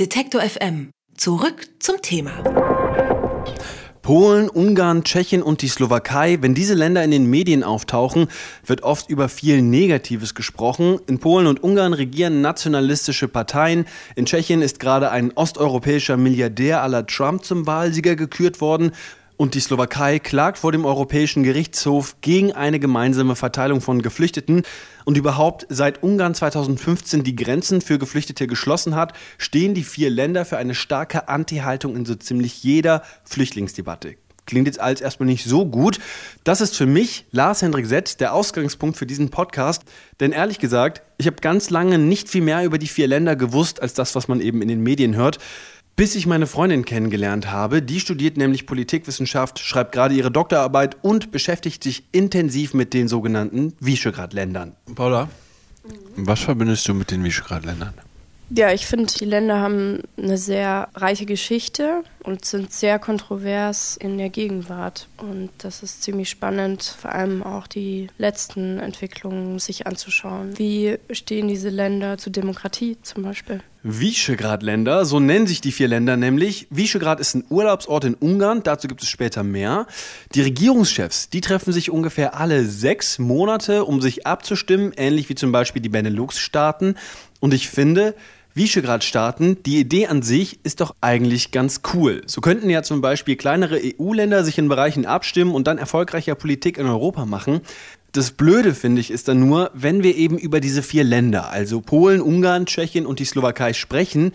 Detektor FM. Zurück zum Thema. Polen, Ungarn, Tschechien und die Slowakei, wenn diese Länder in den Medien auftauchen, wird oft über viel Negatives gesprochen. In Polen und Ungarn regieren nationalistische Parteien. In Tschechien ist gerade ein osteuropäischer Milliardär aller Trump zum Wahlsieger gekürt worden. Und die Slowakei klagt vor dem Europäischen Gerichtshof gegen eine gemeinsame Verteilung von Geflüchteten. Und überhaupt, seit Ungarn 2015 die Grenzen für Geflüchtete geschlossen hat, stehen die vier Länder für eine starke Anti-Haltung in so ziemlich jeder Flüchtlingsdebatte. Klingt jetzt alles erstmal nicht so gut. Das ist für mich, Lars Hendrik Sett, der Ausgangspunkt für diesen Podcast. Denn ehrlich gesagt, ich habe ganz lange nicht viel mehr über die vier Länder gewusst, als das, was man eben in den Medien hört. Bis ich meine Freundin kennengelernt habe, die studiert nämlich Politikwissenschaft, schreibt gerade ihre Doktorarbeit und beschäftigt sich intensiv mit den sogenannten Visegrad-Ländern. Paula, was verbindest du mit den Visegrad-Ländern? Ja, ich finde, die Länder haben eine sehr reiche Geschichte und sind sehr kontrovers in der Gegenwart. Und das ist ziemlich spannend, vor allem auch die letzten Entwicklungen sich anzuschauen. Wie stehen diese Länder zu Demokratie zum Beispiel? Visegrad-Länder, so nennen sich die vier Länder nämlich. Visegrad ist ein Urlaubsort in Ungarn, dazu gibt es später mehr. Die Regierungschefs, die treffen sich ungefähr alle sechs Monate, um sich abzustimmen, ähnlich wie zum Beispiel die Benelux-Staaten. Und ich finde, Visegrad-Staaten, die Idee an sich ist doch eigentlich ganz cool. So könnten ja zum Beispiel kleinere EU-Länder sich in Bereichen abstimmen und dann erfolgreicher Politik in Europa machen. Das Blöde, finde ich, ist dann nur, wenn wir eben über diese vier Länder, also Polen, Ungarn, Tschechien und die Slowakei sprechen,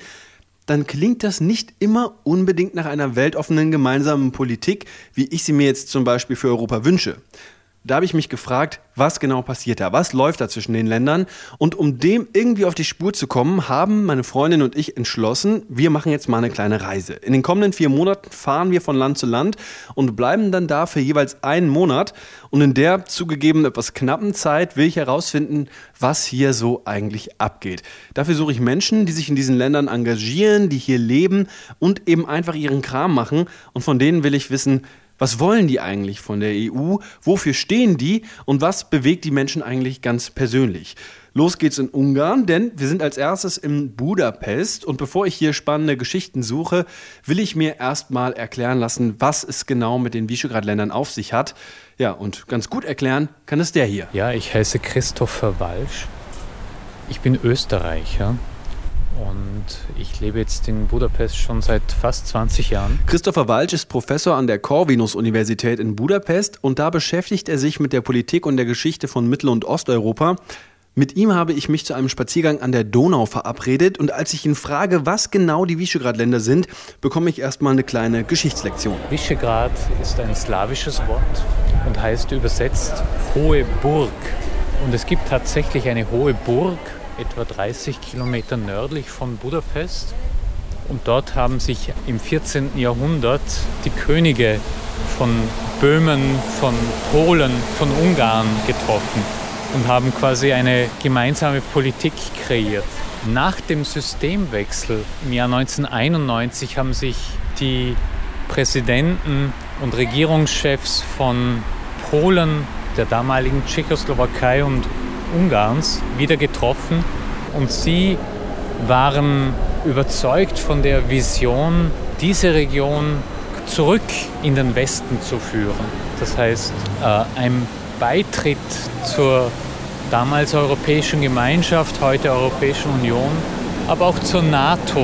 dann klingt das nicht immer unbedingt nach einer weltoffenen gemeinsamen Politik, wie ich sie mir jetzt zum Beispiel für Europa wünsche. Da habe ich mich gefragt, was genau passiert da? Was läuft da zwischen den Ländern? Und um dem irgendwie auf die Spur zu kommen, haben meine Freundin und ich entschlossen, wir machen jetzt mal eine kleine Reise. In den kommenden vier Monaten fahren wir von Land zu Land und bleiben dann da für jeweils einen Monat. Und in der zugegeben etwas knappen Zeit will ich herausfinden, was hier so eigentlich abgeht. Dafür suche ich Menschen, die sich in diesen Ländern engagieren, die hier leben und eben einfach ihren Kram machen. Und von denen will ich wissen, was wollen die eigentlich von der EU? Wofür stehen die? Und was bewegt die Menschen eigentlich ganz persönlich? Los geht's in Ungarn, denn wir sind als erstes in Budapest. Und bevor ich hier spannende Geschichten suche, will ich mir erstmal erklären lassen, was es genau mit den Visegrad-Ländern auf sich hat. Ja, und ganz gut erklären kann es der hier. Ja, ich heiße Christopher Walsch. Ich bin Österreicher und ich lebe jetzt in Budapest schon seit fast 20 Jahren. Christopher Walsch ist Professor an der Corvinus-Universität in Budapest und da beschäftigt er sich mit der Politik und der Geschichte von Mittel- und Osteuropa. Mit ihm habe ich mich zu einem Spaziergang an der Donau verabredet und als ich ihn frage, was genau die Visegrad-Länder sind, bekomme ich erstmal eine kleine Geschichtslektion. Visegrad ist ein slawisches Wort und heißt übersetzt hohe Burg. Und es gibt tatsächlich eine hohe Burg etwa 30 Kilometer nördlich von Budapest. Und dort haben sich im 14. Jahrhundert die Könige von Böhmen, von Polen, von Ungarn getroffen und haben quasi eine gemeinsame Politik kreiert. Nach dem Systemwechsel im Jahr 1991 haben sich die Präsidenten und Regierungschefs von Polen, der damaligen Tschechoslowakei und Ungarns wieder getroffen und sie waren überzeugt von der Vision, diese Region zurück in den Westen zu führen. Das heißt, äh, ein Beitritt zur damals Europäischen Gemeinschaft, heute Europäischen Union, aber auch zur NATO.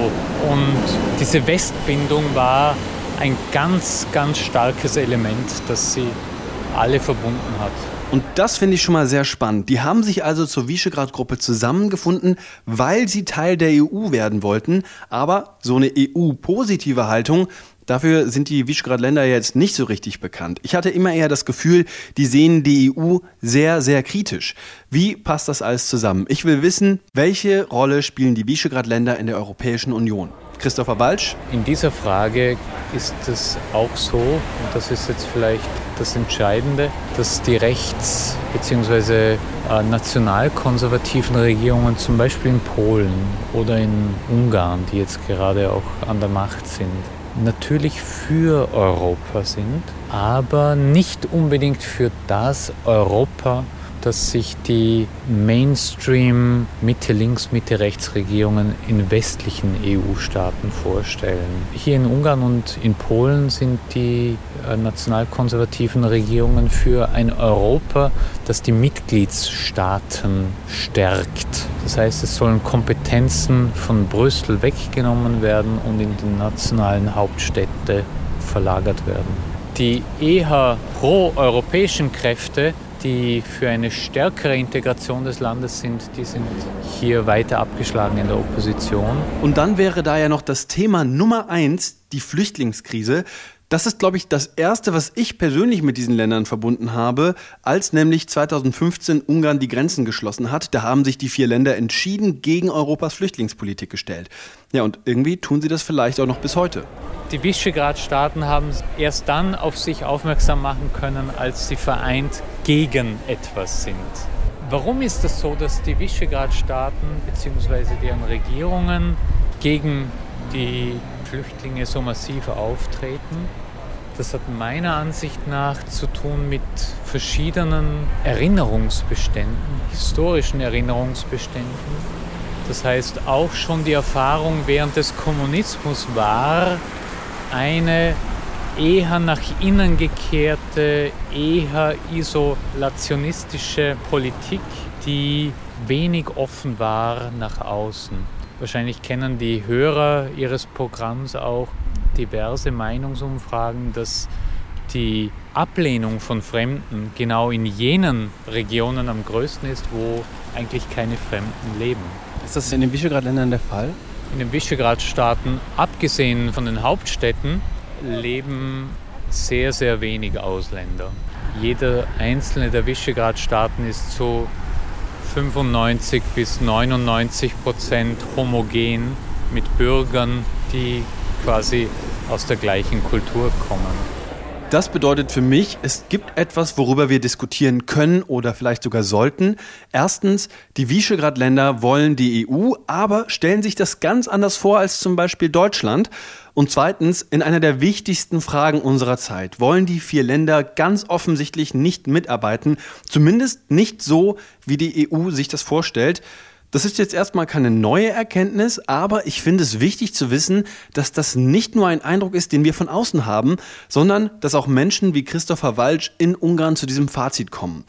Und diese Westbindung war ein ganz, ganz starkes Element, das sie alle verbunden hat. Und das finde ich schon mal sehr spannend. Die haben sich also zur Visegrad-Gruppe zusammengefunden, weil sie Teil der EU werden wollten. Aber so eine EU-positive Haltung, Dafür sind die Visegrad-Länder jetzt nicht so richtig bekannt. Ich hatte immer eher das Gefühl, die sehen die EU sehr, sehr kritisch. Wie passt das alles zusammen? Ich will wissen, welche Rolle spielen die Visegrad-Länder in der Europäischen Union? Christopher Walsch? In dieser Frage ist es auch so, und das ist jetzt vielleicht das Entscheidende, dass die rechts- bzw. Äh, nationalkonservativen Regierungen, zum Beispiel in Polen oder in Ungarn, die jetzt gerade auch an der Macht sind, natürlich für Europa sind, aber nicht unbedingt für das Europa, dass sich die Mainstream Mitte-Links, Mitte-Rechts-Regierungen in westlichen EU-Staaten vorstellen. Hier in Ungarn und in Polen sind die nationalkonservativen Regierungen für ein Europa, das die Mitgliedsstaaten stärkt. Das heißt, es sollen Kompetenzen von Brüssel weggenommen werden und in die nationalen Hauptstädte verlagert werden. Die eher pro-europäischen Kräfte, die für eine stärkere Integration des Landes sind, die sind hier weiter abgeschlagen in der Opposition. Und dann wäre da ja noch das Thema Nummer eins, die Flüchtlingskrise. Das ist, glaube ich, das Erste, was ich persönlich mit diesen Ländern verbunden habe, als nämlich 2015 Ungarn die Grenzen geschlossen hat. Da haben sich die vier Länder entschieden gegen Europas Flüchtlingspolitik gestellt. Ja, und irgendwie tun sie das vielleicht auch noch bis heute. Die Visegrad-Staaten haben erst dann auf sich aufmerksam machen können, als sie vereint gegen etwas sind. Warum ist es das so, dass die Visegrad-Staaten bzw. deren Regierungen gegen die Flüchtlinge so massiv auftreten? Das hat meiner Ansicht nach zu tun mit verschiedenen Erinnerungsbeständen, historischen Erinnerungsbeständen. Das heißt, auch schon die Erfahrung während des Kommunismus war, eine eher nach innen gekehrte, eher isolationistische Politik, die wenig offen war nach außen. Wahrscheinlich kennen die Hörer ihres Programms auch diverse Meinungsumfragen, dass die Ablehnung von Fremden genau in jenen Regionen am größten ist, wo eigentlich keine Fremden leben. Ist das in den Visegrad-Ländern der Fall? In den Visegrad-Staaten, abgesehen von den Hauptstädten, leben sehr, sehr wenig Ausländer. Jeder einzelne der Visegrad-Staaten ist zu 95 bis 99 Prozent homogen mit Bürgern, die quasi aus der gleichen Kultur kommen. Das bedeutet für mich, es gibt etwas, worüber wir diskutieren können oder vielleicht sogar sollten. Erstens, die Visegrad-Länder wollen die EU, aber stellen sich das ganz anders vor als zum Beispiel Deutschland. Und zweitens, in einer der wichtigsten Fragen unserer Zeit wollen die vier Länder ganz offensichtlich nicht mitarbeiten, zumindest nicht so, wie die EU sich das vorstellt. Das ist jetzt erstmal keine neue Erkenntnis, aber ich finde es wichtig zu wissen, dass das nicht nur ein Eindruck ist, den wir von außen haben, sondern dass auch Menschen wie Christopher Walsch in Ungarn zu diesem Fazit kommen.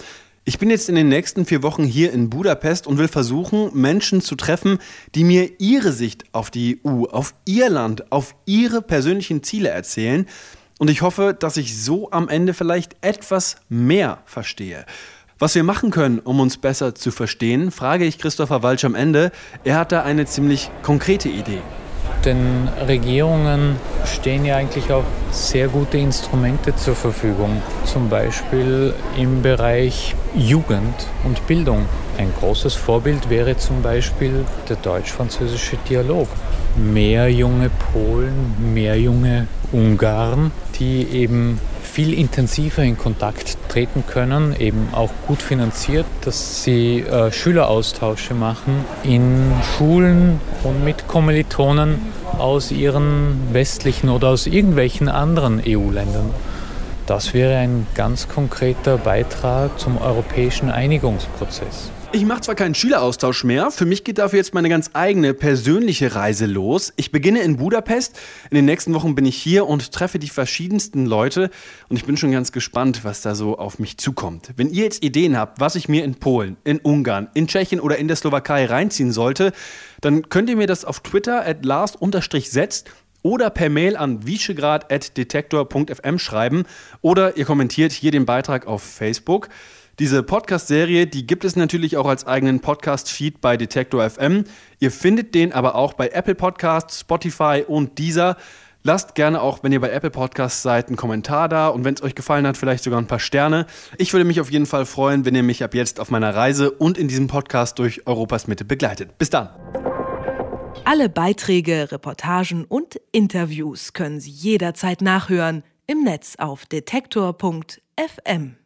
Ich bin jetzt in den nächsten vier Wochen hier in Budapest und will versuchen, Menschen zu treffen, die mir ihre Sicht auf die EU, auf ihr Land, auf ihre persönlichen Ziele erzählen. Und ich hoffe, dass ich so am Ende vielleicht etwas mehr verstehe. Was wir machen können, um uns besser zu verstehen, frage ich Christopher Walsch am Ende. Er hat da eine ziemlich konkrete Idee. Den Regierungen stehen ja eigentlich auch sehr gute Instrumente zur Verfügung, zum Beispiel im Bereich Jugend und Bildung. Ein großes Vorbild wäre zum Beispiel der deutsch-französische Dialog. Mehr junge Polen, mehr junge Ungarn, die eben viel intensiver in Kontakt treten können, eben auch gut finanziert, dass sie äh, Schüleraustausche machen in Schulen und mit Kommilitonen aus ihren westlichen oder aus irgendwelchen anderen EU-Ländern. Das wäre ein ganz konkreter Beitrag zum europäischen Einigungsprozess. Ich mache zwar keinen Schüleraustausch mehr, für mich geht dafür jetzt meine ganz eigene persönliche Reise los. Ich beginne in Budapest, in den nächsten Wochen bin ich hier und treffe die verschiedensten Leute und ich bin schon ganz gespannt, was da so auf mich zukommt. Wenn ihr jetzt Ideen habt, was ich mir in Polen, in Ungarn, in Tschechien oder in der Slowakei reinziehen sollte, dann könnt ihr mir das auf Twitter at last-setzt oder per Mail an visegrad.detektor.fm schreiben oder ihr kommentiert hier den Beitrag auf Facebook. Diese Podcast-Serie, die gibt es natürlich auch als eigenen Podcast-Feed bei Detektor FM. Ihr findet den aber auch bei Apple Podcasts, Spotify und dieser. Lasst gerne auch, wenn ihr bei Apple Podcasts seid, einen Kommentar da und wenn es euch gefallen hat, vielleicht sogar ein paar Sterne. Ich würde mich auf jeden Fall freuen, wenn ihr mich ab jetzt auf meiner Reise und in diesem Podcast durch Europas Mitte begleitet. Bis dann. Alle Beiträge, Reportagen und Interviews können Sie jederzeit nachhören im Netz auf detektor.fm.